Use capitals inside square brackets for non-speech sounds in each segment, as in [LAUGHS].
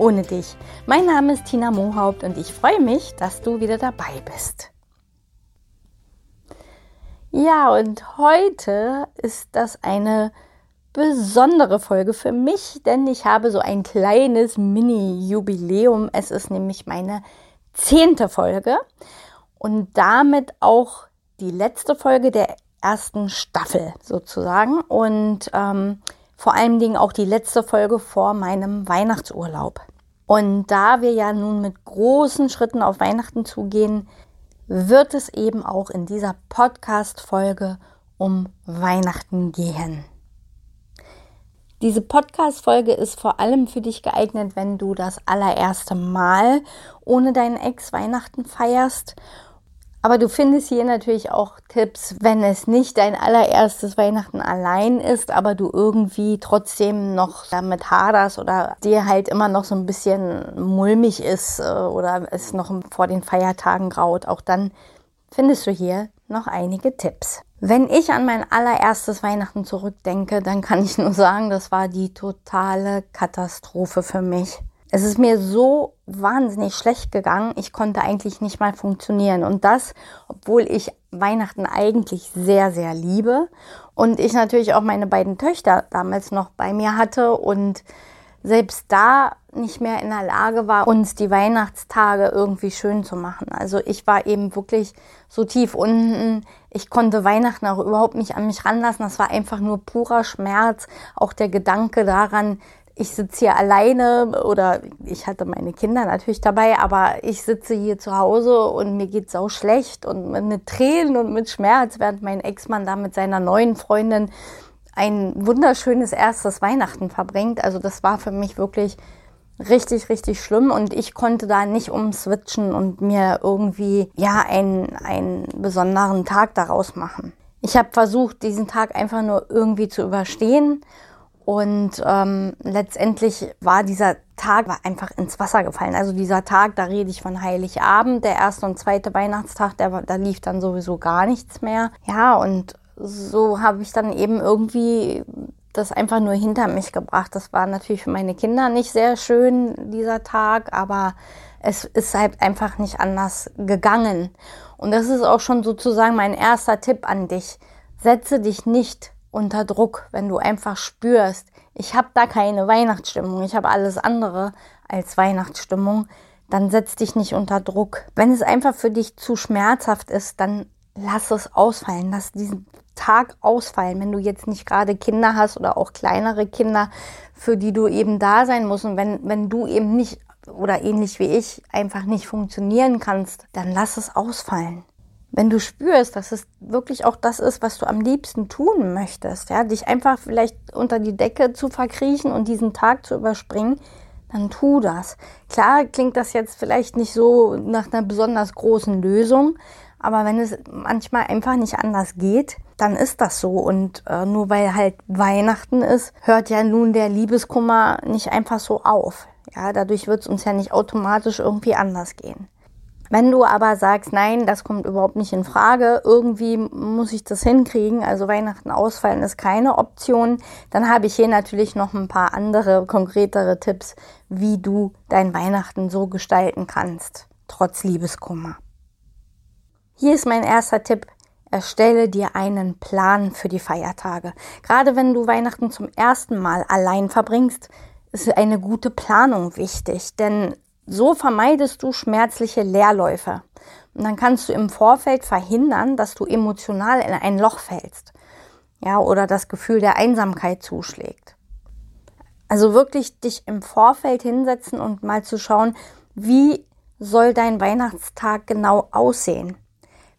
ohne dich. Mein Name ist Tina Mohaupt und ich freue mich, dass du wieder dabei bist. Ja, und heute ist das eine besondere Folge für mich, denn ich habe so ein kleines Mini-Jubiläum. Es ist nämlich meine zehnte Folge und damit auch die letzte Folge der ersten Staffel sozusagen und ähm, vor allen Dingen auch die letzte Folge vor meinem Weihnachtsurlaub. Und da wir ja nun mit großen Schritten auf Weihnachten zugehen, wird es eben auch in dieser Podcast-Folge um Weihnachten gehen. Diese Podcast-Folge ist vor allem für dich geeignet, wenn du das allererste Mal ohne deinen Ex Weihnachten feierst aber du findest hier natürlich auch Tipps, wenn es nicht dein allererstes Weihnachten allein ist, aber du irgendwie trotzdem noch damit haderst oder dir halt immer noch so ein bisschen mulmig ist äh, oder es noch vor den Feiertagen graut. Auch dann findest du hier noch einige Tipps. Wenn ich an mein allererstes Weihnachten zurückdenke, dann kann ich nur sagen, das war die totale Katastrophe für mich. Es ist mir so wahnsinnig schlecht gegangen. Ich konnte eigentlich nicht mal funktionieren. Und das, obwohl ich Weihnachten eigentlich sehr, sehr liebe. Und ich natürlich auch meine beiden Töchter damals noch bei mir hatte und selbst da nicht mehr in der Lage war, uns die Weihnachtstage irgendwie schön zu machen. Also ich war eben wirklich so tief unten. Ich konnte Weihnachten auch überhaupt nicht an mich ranlassen. Das war einfach nur purer Schmerz. Auch der Gedanke daran, ich sitze hier alleine oder ich hatte meine Kinder natürlich dabei, aber ich sitze hier zu Hause und mir geht sau schlecht und mit Tränen und mit Schmerz, während mein Ex-Mann da mit seiner neuen Freundin ein wunderschönes erstes Weihnachten verbringt. Also das war für mich wirklich richtig, richtig schlimm und ich konnte da nicht umswitchen und mir irgendwie, ja, einen, einen besonderen Tag daraus machen. Ich habe versucht, diesen Tag einfach nur irgendwie zu überstehen und ähm, letztendlich war dieser Tag war einfach ins Wasser gefallen. Also dieser Tag, da rede ich von Heiligabend, der erste und zweite Weihnachtstag, der, da lief dann sowieso gar nichts mehr. Ja, und so habe ich dann eben irgendwie das einfach nur hinter mich gebracht. Das war natürlich für meine Kinder nicht sehr schön, dieser Tag, aber es ist halt einfach nicht anders gegangen. Und das ist auch schon sozusagen mein erster Tipp an dich. Setze dich nicht unter Druck, wenn du einfach spürst, ich habe da keine Weihnachtsstimmung, ich habe alles andere als Weihnachtsstimmung, dann setz dich nicht unter Druck. Wenn es einfach für dich zu schmerzhaft ist, dann lass es ausfallen, lass diesen Tag ausfallen, wenn du jetzt nicht gerade Kinder hast oder auch kleinere Kinder, für die du eben da sein musst und wenn, wenn du eben nicht oder ähnlich wie ich einfach nicht funktionieren kannst, dann lass es ausfallen wenn du spürst, dass es wirklich auch das ist, was du am liebsten tun möchtest, ja, dich einfach vielleicht unter die Decke zu verkriechen und diesen Tag zu überspringen, dann tu das. Klar klingt das jetzt vielleicht nicht so nach einer besonders großen Lösung, aber wenn es manchmal einfach nicht anders geht, dann ist das so. Und äh, nur weil halt Weihnachten ist, hört ja nun der Liebeskummer nicht einfach so auf. Ja, dadurch wird es uns ja nicht automatisch irgendwie anders gehen. Wenn du aber sagst, nein, das kommt überhaupt nicht in Frage, irgendwie muss ich das hinkriegen, also Weihnachten ausfallen ist keine Option, dann habe ich hier natürlich noch ein paar andere, konkretere Tipps, wie du dein Weihnachten so gestalten kannst, trotz Liebeskummer. Hier ist mein erster Tipp. Erstelle dir einen Plan für die Feiertage. Gerade wenn du Weihnachten zum ersten Mal allein verbringst, ist eine gute Planung wichtig, denn so vermeidest du schmerzliche Leerläufe. Und dann kannst du im Vorfeld verhindern, dass du emotional in ein Loch fällst. Ja, oder das Gefühl der Einsamkeit zuschlägt. Also wirklich dich im Vorfeld hinsetzen und mal zu schauen, wie soll dein Weihnachtstag genau aussehen?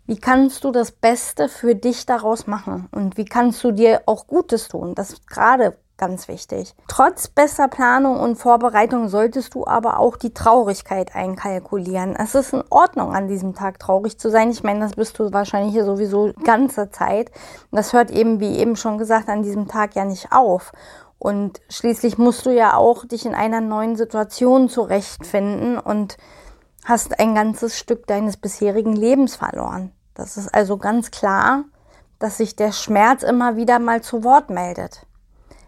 Wie kannst du das Beste für dich daraus machen? Und wie kannst du dir auch Gutes tun? Das gerade ganz wichtig. Trotz bester Planung und Vorbereitung solltest du aber auch die Traurigkeit einkalkulieren. Es ist in Ordnung, an diesem Tag traurig zu sein. Ich meine, das bist du wahrscheinlich hier sowieso ganze Zeit. Das hört eben, wie eben schon gesagt, an diesem Tag ja nicht auf. Und schließlich musst du ja auch dich in einer neuen Situation zurechtfinden und hast ein ganzes Stück deines bisherigen Lebens verloren. Das ist also ganz klar, dass sich der Schmerz immer wieder mal zu Wort meldet.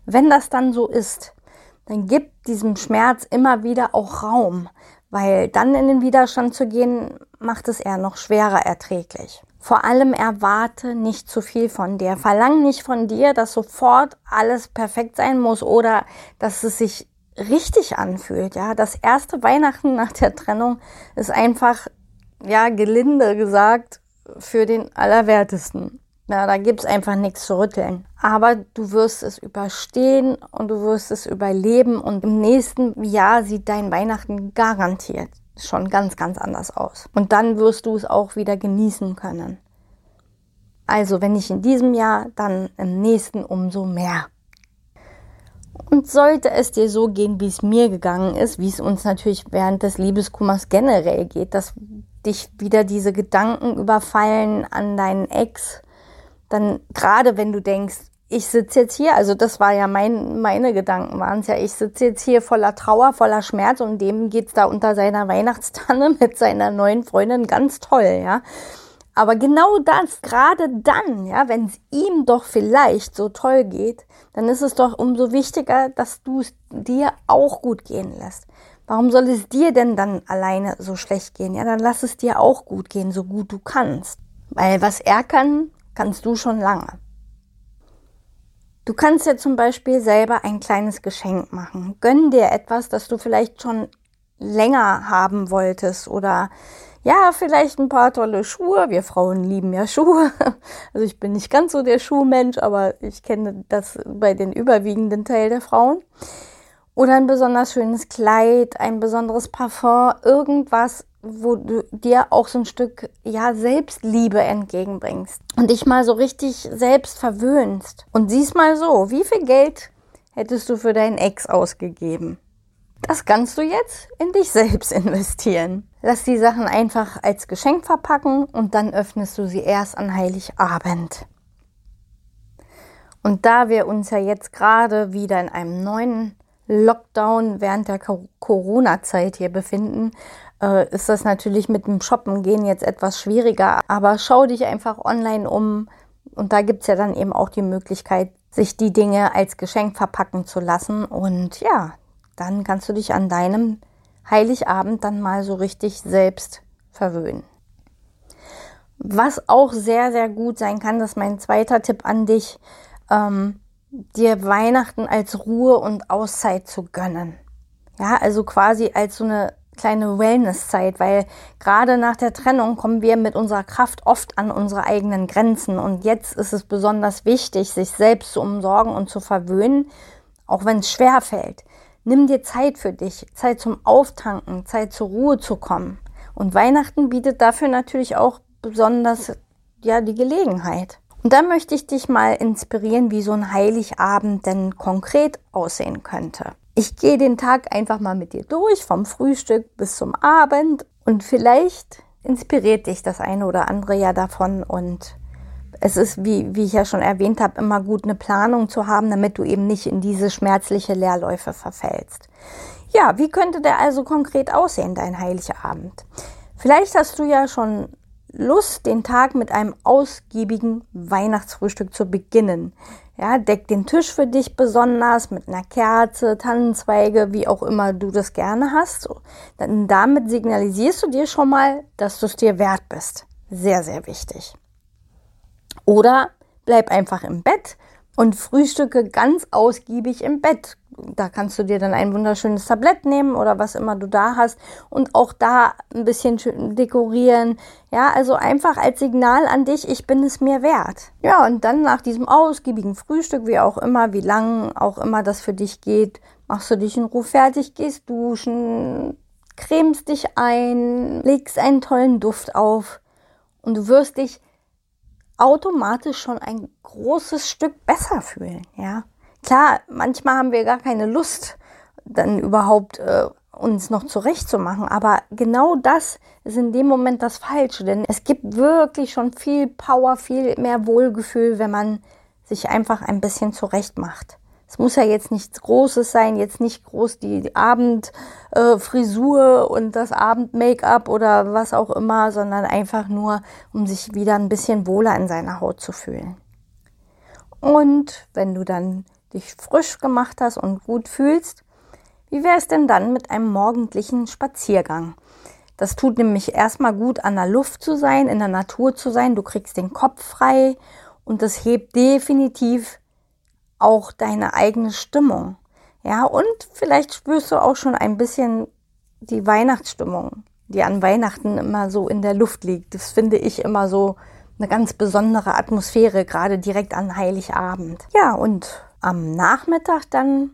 Wenn das dann so ist, dann gibt diesem Schmerz immer wieder auch Raum, weil dann in den Widerstand zu gehen, macht es eher noch schwerer erträglich. Vor allem erwarte nicht zu viel von dir. Verlang nicht von dir, dass sofort alles perfekt sein muss oder dass es sich richtig anfühlt. Ja, das erste Weihnachten nach der Trennung ist einfach, ja, gelinde gesagt, für den Allerwertesten. Ja, da gibt's einfach nichts zu rütteln. Aber du wirst es überstehen und du wirst es überleben und im nächsten Jahr sieht dein Weihnachten garantiert schon ganz, ganz anders aus. Und dann wirst du es auch wieder genießen können. Also wenn nicht in diesem Jahr, dann im nächsten umso mehr. Und sollte es dir so gehen, wie es mir gegangen ist, wie es uns natürlich während des Liebeskummers generell geht, dass dich wieder diese Gedanken überfallen an deinen Ex, dann gerade wenn du denkst, ich sitze jetzt hier, also das war ja mein, meine Gedanken waren es ja, ich sitze jetzt hier voller Trauer, voller Schmerz und dem geht's da unter seiner Weihnachtstanne [LAUGHS] mit seiner neuen Freundin ganz toll, ja. Aber genau das, gerade dann, ja, wenn es ihm doch vielleicht so toll geht, dann ist es doch umso wichtiger, dass du es dir auch gut gehen lässt. Warum soll es dir denn dann alleine so schlecht gehen? Ja, dann lass es dir auch gut gehen, so gut du kannst. Weil was er kann, kannst du schon lange. Du kannst dir zum Beispiel selber ein kleines Geschenk machen. Gönn dir etwas, das du vielleicht schon länger haben wolltest oder ja, vielleicht ein paar tolle Schuhe. Wir Frauen lieben ja Schuhe. [LAUGHS] Also ich bin nicht ganz so der Schuhmensch, aber ich kenne das bei den überwiegenden Teil der Frauen. Oder ein besonders schönes Kleid, ein besonderes Parfum, irgendwas, wo du dir auch so ein Stück ja Selbstliebe entgegenbringst und dich mal so richtig selbst verwöhnst und siehst mal so, wie viel Geld hättest du für deinen Ex ausgegeben? Das kannst du jetzt in dich selbst [LAUGHS] investieren. Lass die Sachen einfach als Geschenk verpacken und dann öffnest du sie erst an Heiligabend. Und da wir uns ja jetzt gerade wieder in einem neuen Lockdown während der Corona-Zeit hier befinden, äh, ist das natürlich mit dem Shoppen gehen jetzt etwas schwieriger. Aber schau dich einfach online um. Und da gibt es ja dann eben auch die Möglichkeit, sich die Dinge als Geschenk verpacken zu lassen. Und ja, dann kannst du dich an deinem Heiligabend dann mal so richtig selbst verwöhnen. Was auch sehr, sehr gut sein kann, das ist mein zweiter Tipp an dich, ähm, dir Weihnachten als Ruhe und Auszeit zu gönnen. Ja, also quasi als so eine kleine Wellnesszeit, weil gerade nach der Trennung kommen wir mit unserer Kraft oft an unsere eigenen Grenzen und jetzt ist es besonders wichtig, sich selbst zu umsorgen und zu verwöhnen, auch wenn es schwer fällt. Nimm dir Zeit für dich, Zeit zum Auftanken, Zeit zur Ruhe zu kommen. Und Weihnachten bietet dafür natürlich auch besonders ja die Gelegenheit. Und da möchte ich dich mal inspirieren, wie so ein Heiligabend denn konkret aussehen könnte. Ich gehe den Tag einfach mal mit dir durch, vom Frühstück bis zum Abend und vielleicht inspiriert dich das eine oder andere ja davon und es ist, wie, wie ich ja schon erwähnt habe, immer gut, eine Planung zu haben, damit du eben nicht in diese schmerzliche Leerläufe verfällst. Ja, wie könnte der also konkret aussehen, dein Heiligabend? Vielleicht hast du ja schon Lust, den Tag mit einem ausgiebigen Weihnachtsfrühstück zu beginnen. Ja, deck den Tisch für dich besonders mit einer Kerze, Tannenzweige, wie auch immer du das gerne hast. Dann damit signalisierst du dir schon mal, dass du es dir wert bist. Sehr, sehr wichtig. Oder bleib einfach im Bett und frühstücke ganz ausgiebig im Bett. Da kannst du dir dann ein wunderschönes Tablett nehmen oder was immer du da hast und auch da ein bisschen dekorieren. Ja, also einfach als Signal an dich, ich bin es mir wert. Ja, und dann nach diesem ausgiebigen Frühstück, wie auch immer, wie lang auch immer das für dich geht, machst du dich in Ruhe fertig, gehst duschen, cremst dich ein, legst einen tollen Duft auf und du wirst dich automatisch schon ein großes Stück besser fühlen, ja. Klar, manchmal haben wir gar keine Lust, dann überhaupt äh, uns noch zurechtzumachen. Aber genau das ist in dem Moment das Falsche. Denn es gibt wirklich schon viel Power, viel mehr Wohlgefühl, wenn man sich einfach ein bisschen zurecht macht. Es muss ja jetzt nichts Großes sein, jetzt nicht groß die Abendfrisur äh, und das Abend-Make-up oder was auch immer, sondern einfach nur, um sich wieder ein bisschen wohler in seiner Haut zu fühlen. Und wenn du dann dich frisch gemacht hast und gut fühlst, wie wäre es denn dann mit einem morgendlichen Spaziergang? Das tut nämlich erstmal gut, an der Luft zu sein, in der Natur zu sein. Du kriegst den Kopf frei und das hebt definitiv auch deine eigene Stimmung. Ja, und vielleicht spürst du auch schon ein bisschen die Weihnachtsstimmung, die an Weihnachten immer so in der Luft liegt. Das finde ich immer so eine ganz besondere Atmosphäre, gerade direkt an Heiligabend. Ja, und am Nachmittag dann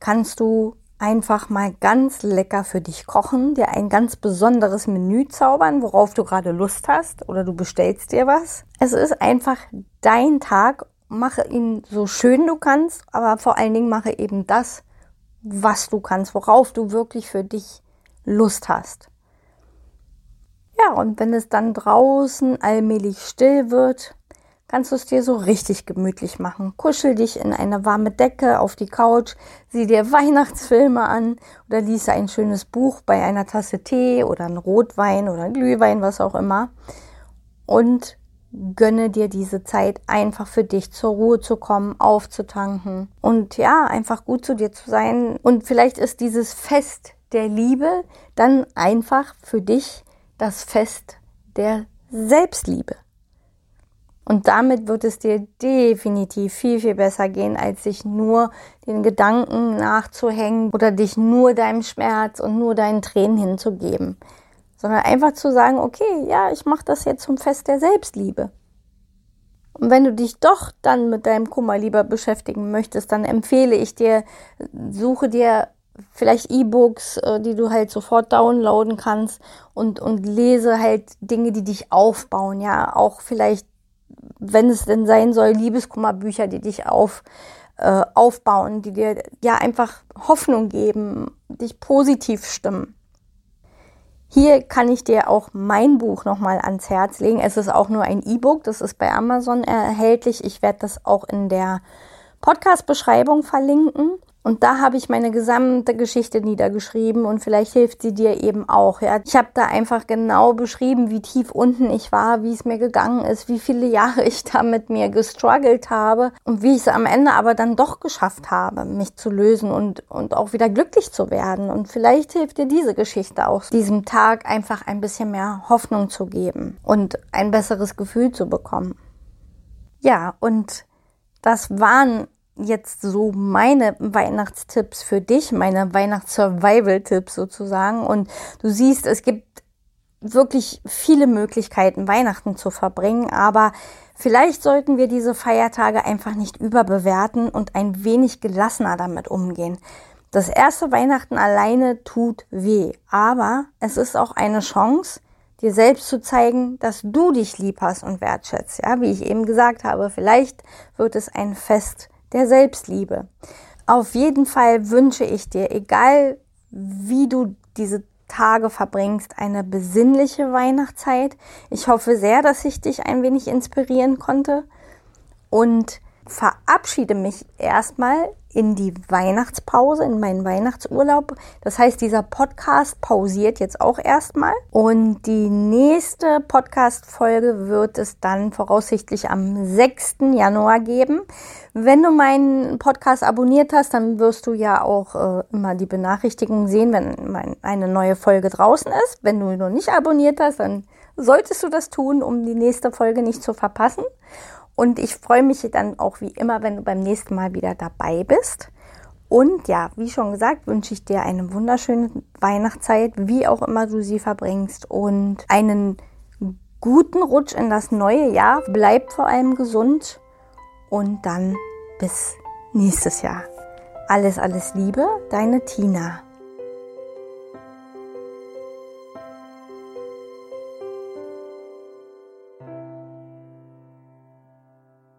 kannst du einfach mal ganz lecker für dich kochen, dir ein ganz besonderes Menü zaubern, worauf du gerade Lust hast oder du bestellst dir was. Es ist einfach dein Tag. Mache ihn so schön du kannst, aber vor allen Dingen mache eben das, was du kannst, worauf du wirklich für dich Lust hast. Ja, und wenn es dann draußen allmählich still wird, kannst du es dir so richtig gemütlich machen. Kuschel dich in eine warme Decke auf die Couch, sieh dir [LAUGHS] Weihnachtsfilme an oder lies ein schönes Buch bei einer Tasse Tee oder ein Rotwein oder ein Glühwein, was auch immer. Und gönne dir diese Zeit einfach für dich zur Ruhe zu kommen, aufzutanken und ja, einfach gut zu dir zu sein. Und vielleicht ist dieses Fest der Liebe dann einfach für dich das Fest der Selbstliebe. Und damit wird es dir definitiv viel, viel besser gehen, als sich nur den Gedanken nachzuhängen oder dich nur deinem Schmerz und nur deinen Tränen hinzugeben. Sondern einfach zu sagen, okay, ja, ich mache das jetzt zum Fest der Selbstliebe. Und wenn du dich doch dann mit deinem Kummer lieber beschäftigen möchtest, dann empfehle ich dir, suche dir vielleicht E-Books, äh, die du halt sofort downloaden kannst und, und lese halt Dinge, die dich aufbauen, ja, auch vielleicht wenn es denn sein soll, Liebeskummerbücher, die dich auf, äh, aufbauen, die dir ja einfach Hoffnung geben, dich positiv stimmen. Hier kann ich dir auch mein Buch nochmal ans Herz legen. Es ist auch nur ein E-Book, das ist bei Amazon erhältlich. Ich werde das auch in der Podcast-Beschreibung verlinken. Und da habe ich meine gesamte Geschichte niedergeschrieben und vielleicht hilft sie dir eben auch. Ja, ich habe da einfach genau beschrieben, wie tief unten ich war, wie es mir gegangen ist, wie viele Jahre [LAUGHS] ich da mit mir gestruggelt habe und wie ich es am Ende aber dann doch geschafft habe, mich zu lösen und und auch wieder glücklich zu werden. Und vielleicht hilft dir diese Geschichte auch, diesem Tag einfach ein bisschen mehr Hoffnung zu geben und ein besseres Gefühl zu bekommen. Ja, und das waren jetzt so meine Weihnachtstipps für dich, meine Weihnachts-Survival-Tipps sozusagen. Und du siehst, es gibt wirklich viele Möglichkeiten, Weihnachten zu verbringen, aber vielleicht sollten wir diese Feiertage einfach nicht überbewerten und ein wenig gelassener damit umgehen. Das erste Weihnachten alleine tut weh, aber es ist auch eine Chance, dir selbst zu zeigen, dass du dich lieb hast und wertschätzt. Ja, wie ich eben gesagt habe, vielleicht wird es ein Fest der Selbstliebe. Auf jeden Fall wünsche ich dir, egal wie du diese Tage verbringst, eine besinnliche Weihnachtszeit. Ich hoffe sehr, dass ich dich ein wenig inspirieren konnte und verabschiede mich erstmal in die Weihnachtspause, in meinen Weihnachtsurlaub. Das heißt, dieser Podcast pausiert jetzt auch erstmal. Und die nächste Podcast-Folge wird es dann voraussichtlich am 6. Januar geben. Wenn du meinen Podcast abonniert hast, dann wirst du ja auch äh, immer die Benachrichtigung sehen, wenn eine neue Folge draußen ist. Wenn du noch nicht abonniert hast, dann solltest du das tun, um die nächste Folge nicht zu verpassen. Und ich freue mich dann auch wie immer, wenn du beim nächsten Mal wieder dabei bist. Und ja, wie schon gesagt, wünsche ich dir eine wunderschöne Weihnachtszeit, wie auch immer du sie verbringst und einen guten Rutsch in das neue Jahr. Bleib vor allem gesund und dann bis nächstes Jahr. Alles, alles Liebe, deine Tina.